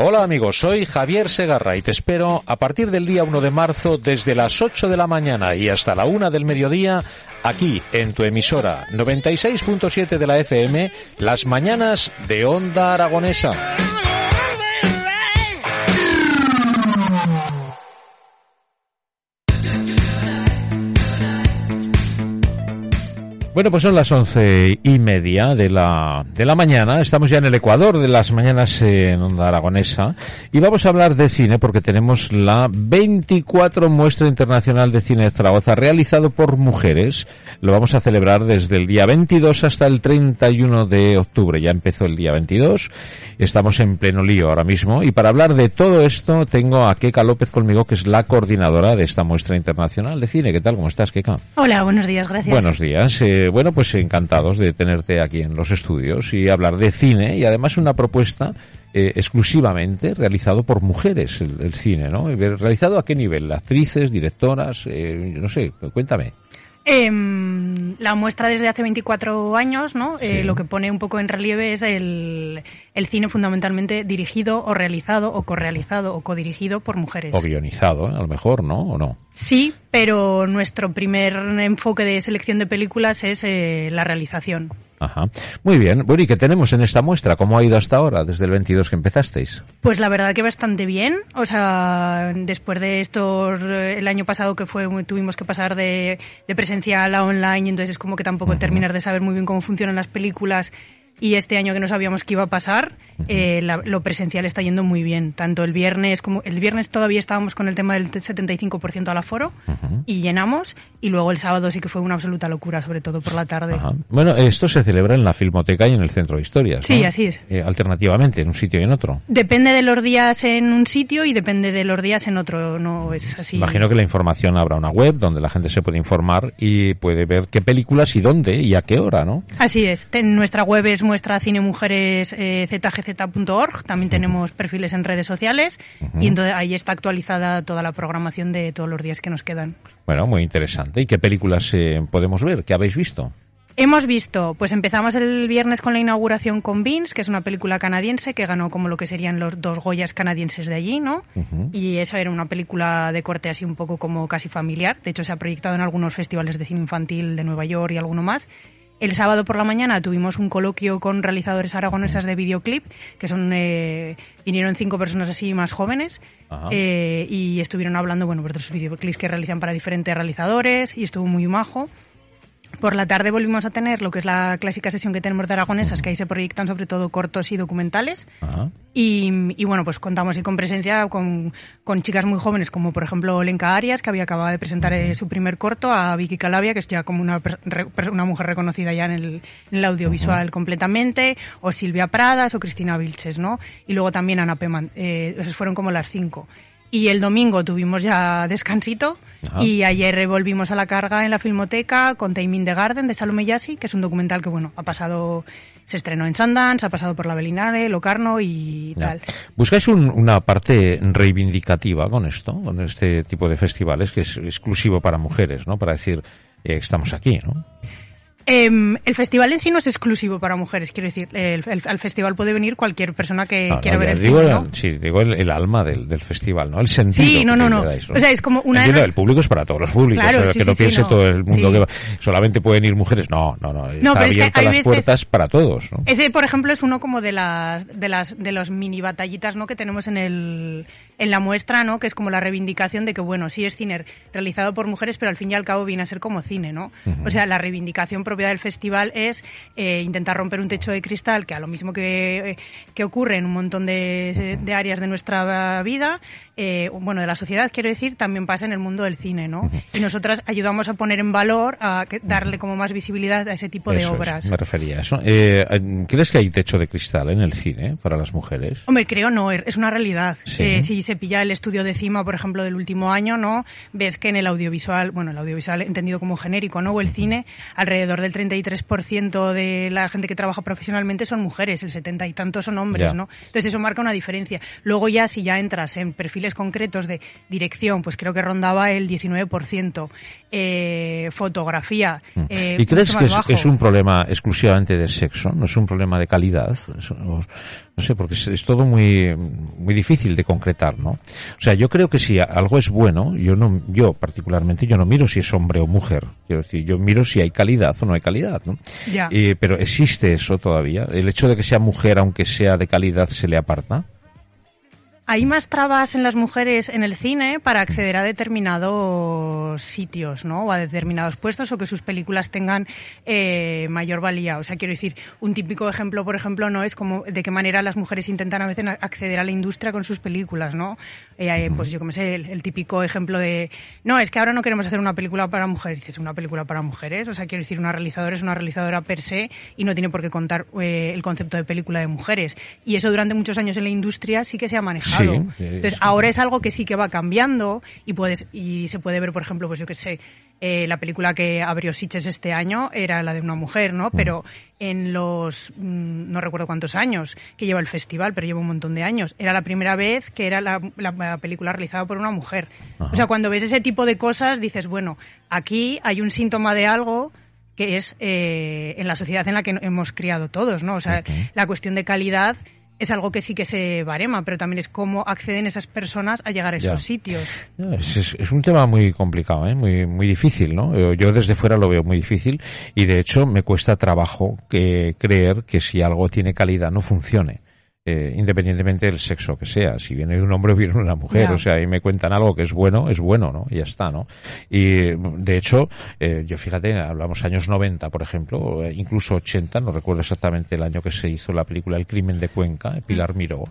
Hola amigos, soy Javier Segarra y te espero a partir del día 1 de marzo desde las 8 de la mañana y hasta la 1 del mediodía aquí en tu emisora 96.7 de la FM, las mañanas de Onda Aragonesa. Bueno, pues son las once y media de la, de la mañana. Estamos ya en el Ecuador de las mañanas en Onda Aragonesa. Y vamos a hablar de cine porque tenemos la 24 Muestra Internacional de Cine de Zaragoza realizado por mujeres. Lo vamos a celebrar desde el día 22 hasta el 31 de octubre. Ya empezó el día 22. Estamos en pleno lío ahora mismo. Y para hablar de todo esto tengo a Keka López conmigo, que es la coordinadora de esta Muestra Internacional de Cine. ¿Qué tal? ¿Cómo estás, Keka? Hola, buenos días, gracias. Buenos días. Eh, bueno, pues encantados de tenerte aquí en los estudios y hablar de cine y además una propuesta eh, exclusivamente realizado por mujeres el, el, cine, ¿no? ¿Realizado a qué nivel? ¿Actrices, directoras? Eh, no sé, cuéntame. Eh, la muestra desde hace 24 años, ¿no? Sí. Eh, lo que pone un poco en relieve es el, el, cine fundamentalmente dirigido o realizado o correalizado o codirigido por mujeres. O guionizado, a lo mejor, ¿no? ¿O no? Sí, pero nuestro primer enfoque de selección de películas es eh, la realización. Ajá. Muy bien. Bueno, ¿y qué tenemos en esta muestra? ¿Cómo ha ido hasta ahora, desde el 22 que empezasteis? Pues la verdad que bastante bien. O sea, después de esto, el año pasado que fue, tuvimos que pasar de, de presencial a online, entonces es como que tampoco uh -huh. terminar de saber muy bien cómo funcionan las películas y este año que no sabíamos qué iba a pasar, eh, la, lo presencial está yendo muy bien. Tanto el viernes como el viernes todavía estábamos con el tema del 75% al aforo uh -huh. y llenamos y luego el sábado sí que fue una absoluta locura, sobre todo por la tarde. Ajá. Bueno, esto se celebra en la Filmoteca y en el Centro de Historias. Sí, ¿no? así es. Eh, alternativamente, en un sitio y en otro. Depende de los días en un sitio y depende de los días en otro, no es así. Imagino que la información habrá una web donde la gente se puede informar y puede ver qué películas y dónde y a qué hora, ¿no? Así es. En nuestra web es muestra cine mujeres eh, zgz.org, también tenemos perfiles en redes sociales uh -huh. y entonces ahí está actualizada toda la programación de todos los días que nos quedan. Bueno, muy interesante. ¿Y qué películas eh, podemos ver? ¿Qué habéis visto? Hemos visto, pues empezamos el viernes con la inauguración con Beans, que es una película canadiense que ganó como lo que serían los dos Goyas canadienses de allí, ¿no? Uh -huh. Y esa era una película de corte así un poco como casi familiar. De hecho, se ha proyectado en algunos festivales de cine infantil de Nueva York y alguno más. El sábado por la mañana tuvimos un coloquio con realizadores aragonesas de videoclip, que son eh, vinieron cinco personas así más jóvenes eh, y estuvieron hablando bueno pues de los videoclips que realizan para diferentes realizadores y estuvo muy majo. Por la tarde volvimos a tener lo que es la clásica sesión que tenemos de aragonesas, que ahí se proyectan sobre todo cortos y documentales. Y, y, bueno, pues contamos y con presencia con, con, chicas muy jóvenes, como por ejemplo Lenka Arias, que había acabado de presentar eh, su primer corto, a Vicky Calavia, que es ya como una, una mujer reconocida ya en el, en el audiovisual completamente, o Silvia Pradas o Cristina Vilches, ¿no? Y luego también Ana Peman. Eh, esas fueron como las cinco. Y el domingo tuvimos ya descansito Ajá. y ayer volvimos a la carga en la Filmoteca con Taiming the Garden de Salome Yassi, que es un documental que, bueno, ha pasado, se estrenó en Sundance, ha pasado por la Belinare, Locarno y ya. tal. ¿Buscáis un, una parte reivindicativa con esto, con este tipo de festivales que es exclusivo para mujeres, ¿no? Para decir, eh, estamos aquí, ¿no? Eh, el festival en sí no es exclusivo para mujeres, quiero decir, el, el, al festival puede venir cualquier persona que no, quiera no, ver el digo, film, ¿no? Sí, digo el, el alma del, del, festival, ¿no? El sentido. Sí, no, que no, no. Dais, ¿no? O sea, es como una... Entiendo, el público es para todos los públicos, claro, o sea, sí, que no piense todo el mundo que va, solamente pueden ir mujeres. No, no, no. Está no, abierto es las veces, puertas para todos, ¿no? Ese, por ejemplo, es uno como de las, de las, de los mini batallitas, ¿no? Que tenemos en el, en la muestra, ¿no? Que es como la reivindicación de que, bueno, sí es cine realizado por mujeres, pero al fin y al cabo viene a ser como cine, ¿no? O sea, la reivindicación propia del festival es eh, intentar romper un techo de cristal, que a lo mismo que, eh, que ocurre en un montón de, de áreas de nuestra vida, eh, bueno, de la sociedad, quiero decir, también pasa en el mundo del cine, ¿no? Y nosotras ayudamos a poner en valor, a darle como más visibilidad a ese tipo de obras. me refería a eso. Eh, ¿Crees que hay techo de cristal en el cine para las mujeres? Hombre, creo no, es una realidad. Eh, si se pilla el estudio de CIMA, por ejemplo, del último año, ¿no? Ves que en el audiovisual, bueno, el audiovisual entendido como genérico, ¿no? O el cine, alrededor del 33% de la gente que trabaja profesionalmente son mujeres, el 70 y tanto son hombres, ¿no? Entonces eso marca una diferencia. Luego ya si ya entras en perfiles concretos de dirección, pues creo que rondaba el 19%. Eh, fotografía. Mm. Eh, ¿Y crees que es, un problema exclusivamente de sexo? ¿No es un problema de calidad? no sé, porque es, todo muy, muy difícil de concretar, ¿no? O sea, yo creo que si algo es bueno, yo no, yo particularmente, yo no miro si es hombre o mujer. Quiero decir, yo miro si hay calidad o no hay calidad, ¿no? Eh, pero existe eso todavía. El hecho de que sea mujer, aunque sea de calidad, se le aparta. Hay más trabas en las mujeres en el cine para acceder a determinados sitios, ¿no? O a determinados puestos o que sus películas tengan eh, mayor valía. O sea, quiero decir, un típico ejemplo, por ejemplo, no es como de qué manera las mujeres intentan a veces acceder a la industria con sus películas, ¿no? Eh, eh, pues yo como sé, el, típico ejemplo de, no, es que ahora no queremos hacer una película para mujeres. Dices, una película para mujeres. O sea, quiero decir, una realizadora es una realizadora per se y no tiene por qué contar el concepto de película de mujeres. Y eso durante muchos años en la industria sí que se ha manejado. Entonces, ahora es algo que sí que va cambiando y puedes y se puede ver, por ejemplo, pues yo que sé, eh, la película que abrió Siches este año era la de una mujer, ¿no? Mm. Pero en los, mm, no recuerdo cuántos años que lleva el festival, pero lleva un montón de años, era la primera vez que era la, película realizada por una mujer. O sea, cuando ves ese tipo de cosas, dices, bueno, aquí hay un síntoma de algo que es eh, en la sociedad en la que hemos criado todos, ¿no? O sea, la cuestión de calidad es algo que sí que se barema, pero también es cómo acceden esas personas a llegar a esos sitios. Es, un tema muy complicado, ¿eh? muy, muy difícil, ¿no? Yo desde fuera lo veo muy difícil y de hecho me cuesta trabajo que creer que si algo tiene calidad no funcione. Eh, independientemente del sexo que sea. Si viene un hombre o viene una mujer, o sea, y me cuentan algo que es bueno, es bueno, ¿no? Y ya está, ¿no? Y de hecho, eh, yo fíjate, hablamos años 90, por ejemplo, eh, incluso 80, no recuerdo exactamente el año que se hizo la película El crimen de Cuenca, Pilar Miró.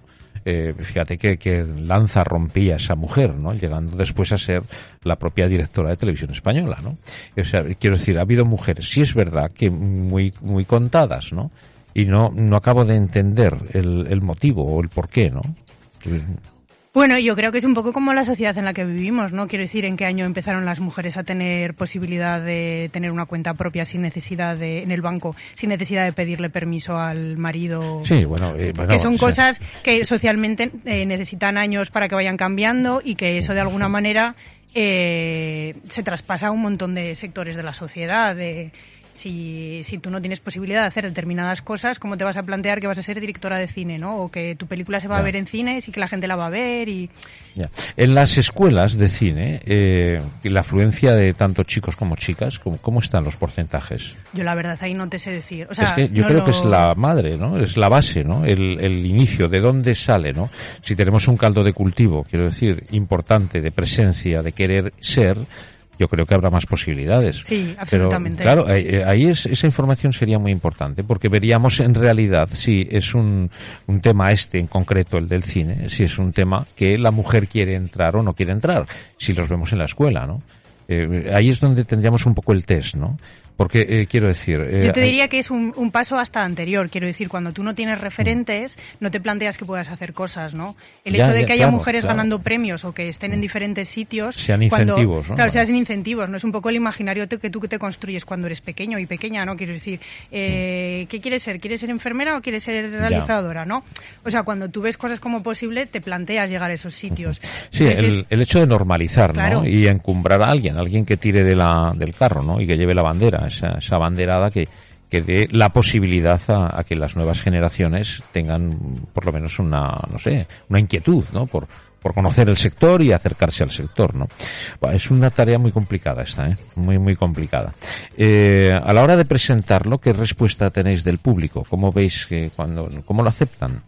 fíjate que, que Lanza rompía a esa mujer, ¿no? Llegando después a ser la propia directora de televisión española, ¿no? O sea, quiero decir, ha habido mujeres, sí es verdad que muy, muy contadas, ¿no? Y no, no acabo de entender el, el motivo o el por qué, ¿no? Bueno, yo creo que es un poco como la sociedad en la que vivimos, ¿no? Quiero decir, en qué año empezaron las mujeres a tener posibilidad de tener una cuenta propia sin necesidad de, en el banco, sin necesidad de pedirle permiso al marido. Sí, bueno, eh, que son cosas que socialmente eh, necesitan años para que vayan cambiando y que eso de alguna manera eh, se traspasa a un montón de sectores de la sociedad. De, si, si tú no tienes posibilidad de hacer determinadas cosas, ¿cómo te vas a plantear que vas a ser directora de cine, ¿no? O que tu película se va a ver en cine y que la gente la va a ver y... En las escuelas de cine, eh, la afluencia de tanto chicos como chicas, ¿cómo, están los porcentajes? Yo la verdad ahí no te sé decir. O sea, yo creo que es la madre, ¿no? Es la base, ¿no? El, el inicio, de dónde sale, ¿no? Si tenemos un caldo de cultivo, quiero decir, importante, de presencia, de querer ser, yo creo que habrá más posibilidades. Sí, absolutamente. Pero, claro, ahí es, esa información sería muy importante, porque veríamos en realidad si es un, un tema este en concreto, el del cine, si es un tema que la mujer quiere entrar o no quiere entrar, si los vemos en la escuela, ¿no? Eh, ahí es donde tendríamos un poco el test, ¿no? Porque eh, quiero decir. Eh, Yo te diría que es un, un, paso hasta anterior. Quiero decir, cuando tú no tienes referentes, no te planteas que puedas hacer cosas, ¿no? El hecho de que haya mujeres ganando premios o que estén en diferentes sitios. Sean incentivos, ¿no? Claro, sean incentivos, ¿no? Es un poco el imaginario que tú que te construyes cuando eres pequeño y pequeña, ¿no? Quiero decir, eh, ¿qué quieres ser? ¿Quieres ser enfermera o quieres ser realizadora, no? O sea, cuando tú ves cosas como posible, te planteas llegar a esos sitios. Sí, el, el, hecho de normalizar, ¿no? Y encumbrar a alguien, alguien que tire de la, del carro, ¿no? Y que lleve la bandera esa, esa banderada que, que dé la posibilidad a, que las nuevas generaciones tengan por lo menos una, no sé, una inquietud, ¿no? Por, por conocer el sector y acercarse al sector, ¿no? Es una tarea muy complicada esta, ¿eh? Muy, muy complicada. Eh, a la hora de presentarlo, ¿qué respuesta tenéis del público? ¿Cómo veis que cuando, cómo lo aceptan?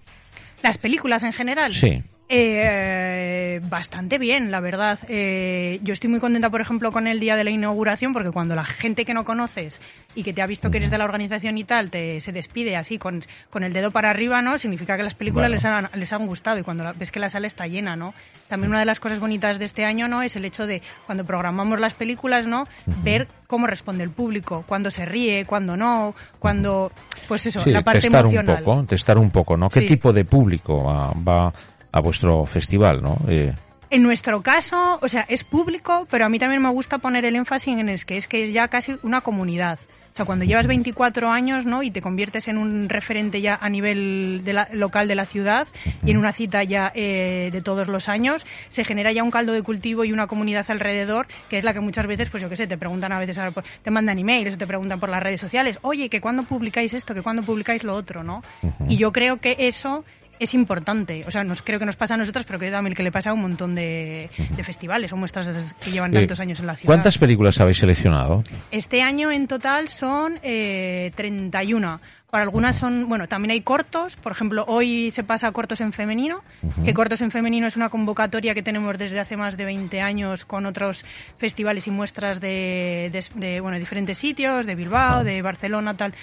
¿Las películas en general? Sí. Eh, bastante bien, la verdad. Eh, yo estoy muy contenta, por ejemplo, con el día de la inauguración, porque cuando la gente que no conoces y que te ha visto que eres de la organización y tal, te, se despide así con, con el dedo para arriba, ¿no? Significa que las películas les, han, les han gustado y cuando ves que la sala está llena, ¿no? También una de las cosas bonitas de este año, ¿no? Es el hecho de cuando programamos las películas, ¿no? Ver cómo responde el público, cuando se ríe, cuando no, cuando, pues eso, la parte testar emocional. un poco, testar un poco, ¿no? ¿Qué Sí. tipo de público va, va a vuestro festival, no? Eh, En nuestro caso, o sea, es público, pero a mí también me gusta poner el énfasis en es que es que es ya casi una comunidad. O sea, cuando llevas 24 años, ¿no? Y te conviertes en un referente ya a nivel de la- local de la ciudad y en una cita ya eh, de todos los años, se genera ya un caldo de cultivo y una comunidad alrededor, que es la que muchas veces, pues yo qué sé, te preguntan a veces, ahora por- te mandan emails o te preguntan por las redes sociales, oye, que cuándo publicáis esto, que cuándo publicáis lo otro, ¿no? Y yo creo que eso es importante. O sea, nos, creo que nos pasa a nosotros, pero creo también que le pasa a un montón de, de festivales o muestras que llevan eh, tantos años en la ciudad. ¿Cuántas películas habéis seleccionado? Este año en total son eh, 31. Para algunas son, bueno, también hay cortos. Por ejemplo, hoy se pasa a cortos en femenino, que cortos en femenino es una convocatoria que tenemos desde hace más de 20 años con otros festivales y muestras de, de, de, bueno, diferentes sitios, de Bilbao, de Barcelona, tal.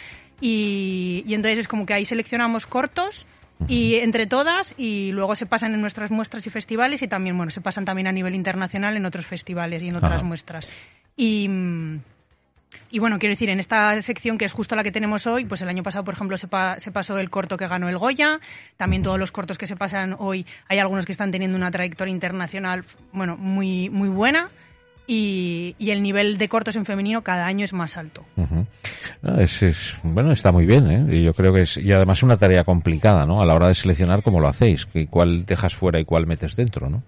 Y, y entonces es como que ahí seleccionamos cortos y entre todas y luego se pasan en nuestras muestras y festivales y también bueno se pasan también a nivel internacional en otros festivales y en otras Ajá. muestras y mm, y bueno, quiero decir, en esta sección que es justo la que tenemos hoy, pues el año pasado, por ejemplo, se, pa- se pasó el corto que ganó el Goya. También todos los cortos que se pasan hoy, hay algunos que están teniendo una trayectoria internacional, bueno, muy, muy buena. Y, y el nivel de cortos en femenino cada año es más alto. No, es, es- bueno, está muy bien, ¿eh? Y yo creo que es, y además una tarea complicada, ¿no? A la hora de seleccionar cómo lo hacéis, que cuál dejas fuera y cuál metes dentro, ¿no?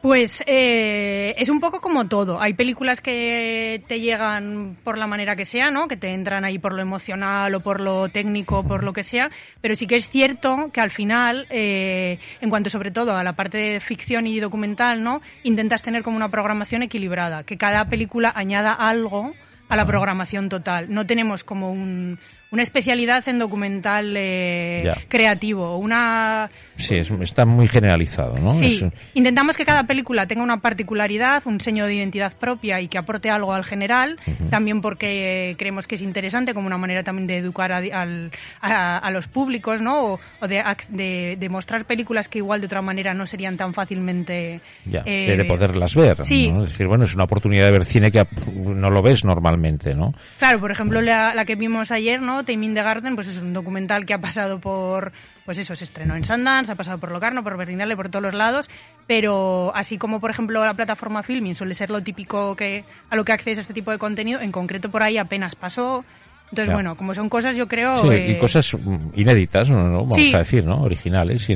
Pues eh, es un poco como todo. Hay películas que te llegan por la manera que sea, ¿no? Que te entran ahí por lo emocional o por lo técnico, por lo que sea. Pero sí que es cierto que al final, eh, en cuanto sobre todo a la parte de ficción y documental, ¿no? Intentas tener como una programación equilibrada, que cada película añada algo a la programación total. No tenemos como un, una especialidad en documental eh, creativo, una Sí, es- está muy generalizado, ¿no? Sí, Es- intentamos que cada película tenga una particularidad, un sello de identidad propia y que aporte algo al general, también porque creemos que es interesante como una manera también de educar a, al- a- a los públicos, ¿no? O, o de, de, de mostrar películas que igual de otra manera no serían tan fácilmente... ya, eh, de, de poderlas ver. sí. ¿no? Es decir, bueno, es una oportunidad de ver cine que no lo ves normalmente, ¿no? Claro, por ejemplo, la, la que vimos ayer, ¿no? Taming the Garden, pues es un documental que ha pasado por, pues eso, se estrenó en Sundance, ha pasado por Locarno, por Berlinale, por todos los lados, pero así como, por ejemplo, la plataforma Filming suele ser lo típico que a lo que accedes a este tipo de contenido, en concreto por ahí apenas pasó. Entonces, bueno, como son cosas, yo creo... Sí, eh, y cosas mm, inéditas, ¿no? Vamos Sí. a decir, ¿no? Originales.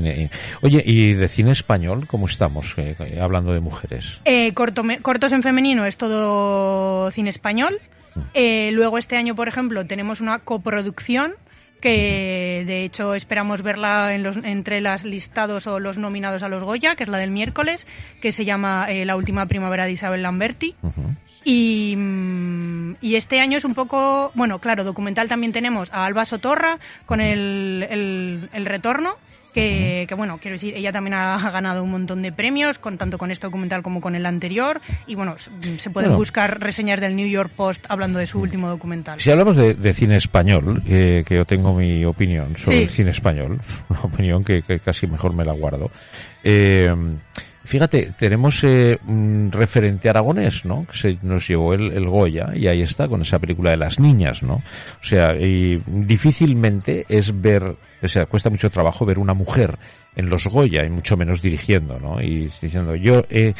Oye, ¿y de cine español cómo estamos? Eh, eh, hablando de mujeres. Eh, corto- cortos en femenino es todo cine español. Eh, luego este año, por ejemplo, tenemos una coproducción que de hecho esperamos verla en los, entre los listados o los nominados a los Goya, que es la del miércoles, que se llama eh, La última primavera de Isabel Lamberti. Y, mm, y este año es un poco, bueno, claro, documental también tenemos a Alba Sotorra con el, el, el retorno, que, que, bueno, quiero decir, ella también ha ganado un montón de premios, con, tanto con este documental como con el anterior, y bueno, se pueden Bueno. buscar reseñas del New York Post hablando de su último documental. Si hablamos de, de cine español, eh, que yo tengo mi opinión sobre Sí. el cine español, una opinión que, que casi mejor me la guardo. Eh, fíjate, tenemos eh, un referente aragonés, ¿no? Que se nos llevó el, el Goya y ahí está con esa película de las niñas, ¿no? O sea, difícilmente es ver, o sea, cuesta mucho trabajo ver una mujer en los Goya y mucho menos dirigiendo, ¿no? Y diciendo, yo he,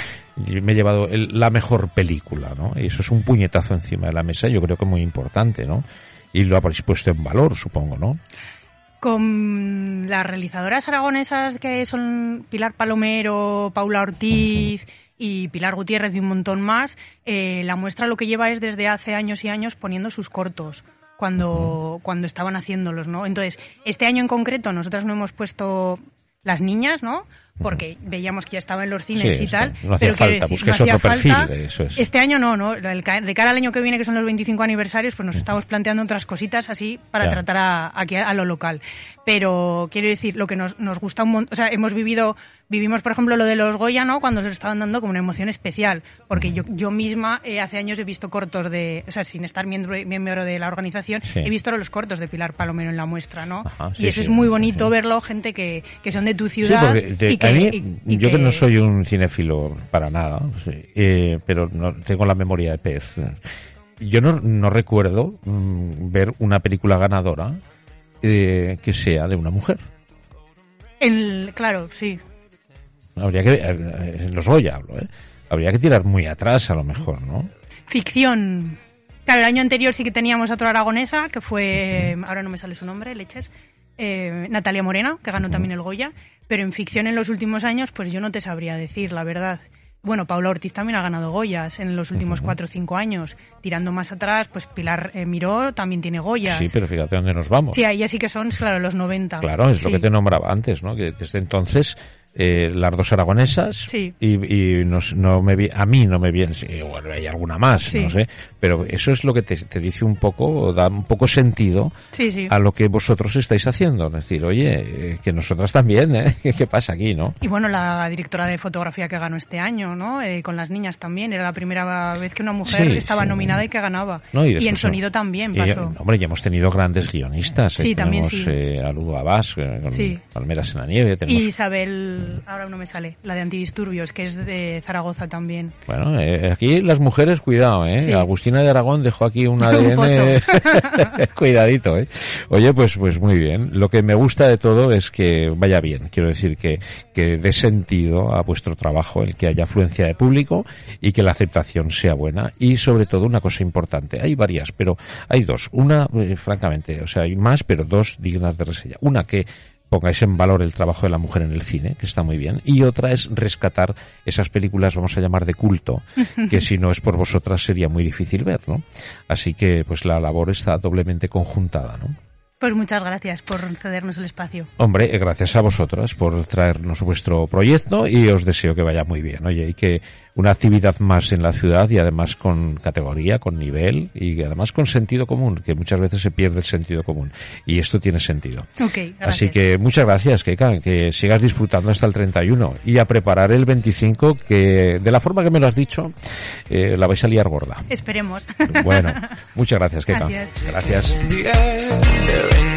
me he llevado el- la mejor película, ¿no? Y eso es un puñetazo encima de la mesa, yo creo que muy importante, ¿no? Y lo habréis puesto en valor, supongo, ¿no? Con las realizadoras aragonesas que son Pilar Palomero, Paula Ortiz y Pilar Gutiérrez y un montón más, eh, la muestra lo que lleva es desde hace años y años poniendo sus cortos cuando, cuando estaban haciéndolos, ¿no? Entonces, este año en concreto nosotras no hemos puesto las niñas, ¿no? Porque veíamos que ya estaba en los cines Sí, y tal. está. No hacía pero falta, busques no hacía otro perfil, falta. eso es. Este año no, ¿no? De cara al año que viene, que son los 25 aniversarios, pues nos estamos planteando otras cositas así para Ya. tratar a, aquí a, lo local. Pero quiero decir, lo que nos, nos gusta un montón, o sea, hemos vivido vivimos, por ejemplo, lo de los Goya, ¿no? Cuando se lo estaban dando como una emoción especial, porque yo, yo misma eh, hace años he visto cortos de, o sea, sin estar miembro, miembro de la organización, Sí. he visto los cortos de Pilar Palomero en la muestra, ¿no? Ajá, sí, y eso es muy bonito verlo, gente que, que son de tu ciudad. porque y que, a mí, y- y yo que, que- no soy un cinéfilo para nada, eh, pero no tengo la memoria de pez. Yo no, no recuerdo mm, ver una película ganadora eh, que sea de una mujer. el- claro, sí. Habría que, eh, en los Goya hablo, ¿eh? Habría que tirar muy atrás a lo mejor, ¿no? Ficción. Claro, el año anterior sí que teníamos otra aragonesa, que fue, ahora no me sale su nombre, leches, eh, Natalia Morena, que ganó también el Goya, pero en ficción en los últimos años, pues yo no te sabría decir, la verdad. Bueno, Paula Ortiz también ha ganado Goyas en los últimos cuatro o cinco años. Tirando más atrás, pues Pilar eh, Miró también tiene Goyas. Sí, pero fíjate dónde nos vamos. Sí, ahí sí que son, claro, los 90. Claro, es lo que te nombraba antes, ¿no? Que desde entonces eh, las dos aragonesas Sí. y, y nos- no me vi- a mí no me viene, sí, bueno, hay alguna más, Sí. no sé, pero eso es lo que te, te dice un poco, o da un poco sentido Sí, sí. a lo que vosotros estáis haciendo. Es decir, oye, eh, que nosotras también, ¿eh? ¿Qué, pasa aquí, no? Y bueno, la directora de fotografía que ganó este año, ¿no? Eh, con las niñas también. Era la primera vez que una mujer estaba nominada y que ganaba. No, y, después, en sonido también y, pasó. hombre, ya hemos tenido grandes guionistas. eh, Sí, también tenemos eh, a Lu Abbas, eh, con Sí. Palmeras en la nieve. Y Tenemos, Isabel, ahora no me sale, la de antidisturbios, que es de Zaragoza también. Bueno, eh, aquí las mujeres, cuidado, ¿eh? Sí. Agustina de Aragón dejó aquí un ADN. Cuidadito, ¿eh? Oye, pues, pues muy bien. Lo que me gusta de todo es que vaya bien. Quiero decir que, que dé sentido a vuestro trabajo, el que haya afluencia de público y que la aceptación sea buena. Y sobre todo una cosa importante. Hay varias, pero hay dos. Una, eh, francamente, o sea, hay más, pero dos dignas de reseña. Una que pongáis en valor el trabajo de la mujer en el cine, que está muy bien, y otra es rescatar esas películas, vamos a llamar de culto, que si no es por vosotras sería muy difícil ver, ¿no? Así que pues la labor está doblemente conjuntada, ¿no? Pues muchas gracias por cedernos el espacio. Hombre, eh, gracias a vosotras por traernos vuestro proyecto y os deseo que vaya muy bien, oye, y que una actividad más en la ciudad y además con categoría, con nivel y además con sentido común, que muchas veces se pierde el sentido común y esto tiene sentido. Así que muchas gracias, Keika, que sigas disfrutando hasta el 31 y a preparar el 25 que de la forma que me lo has dicho eh, la vais a liar gorda. Esperemos. Bueno, muchas gracias, Keika. Gracias. Gracias.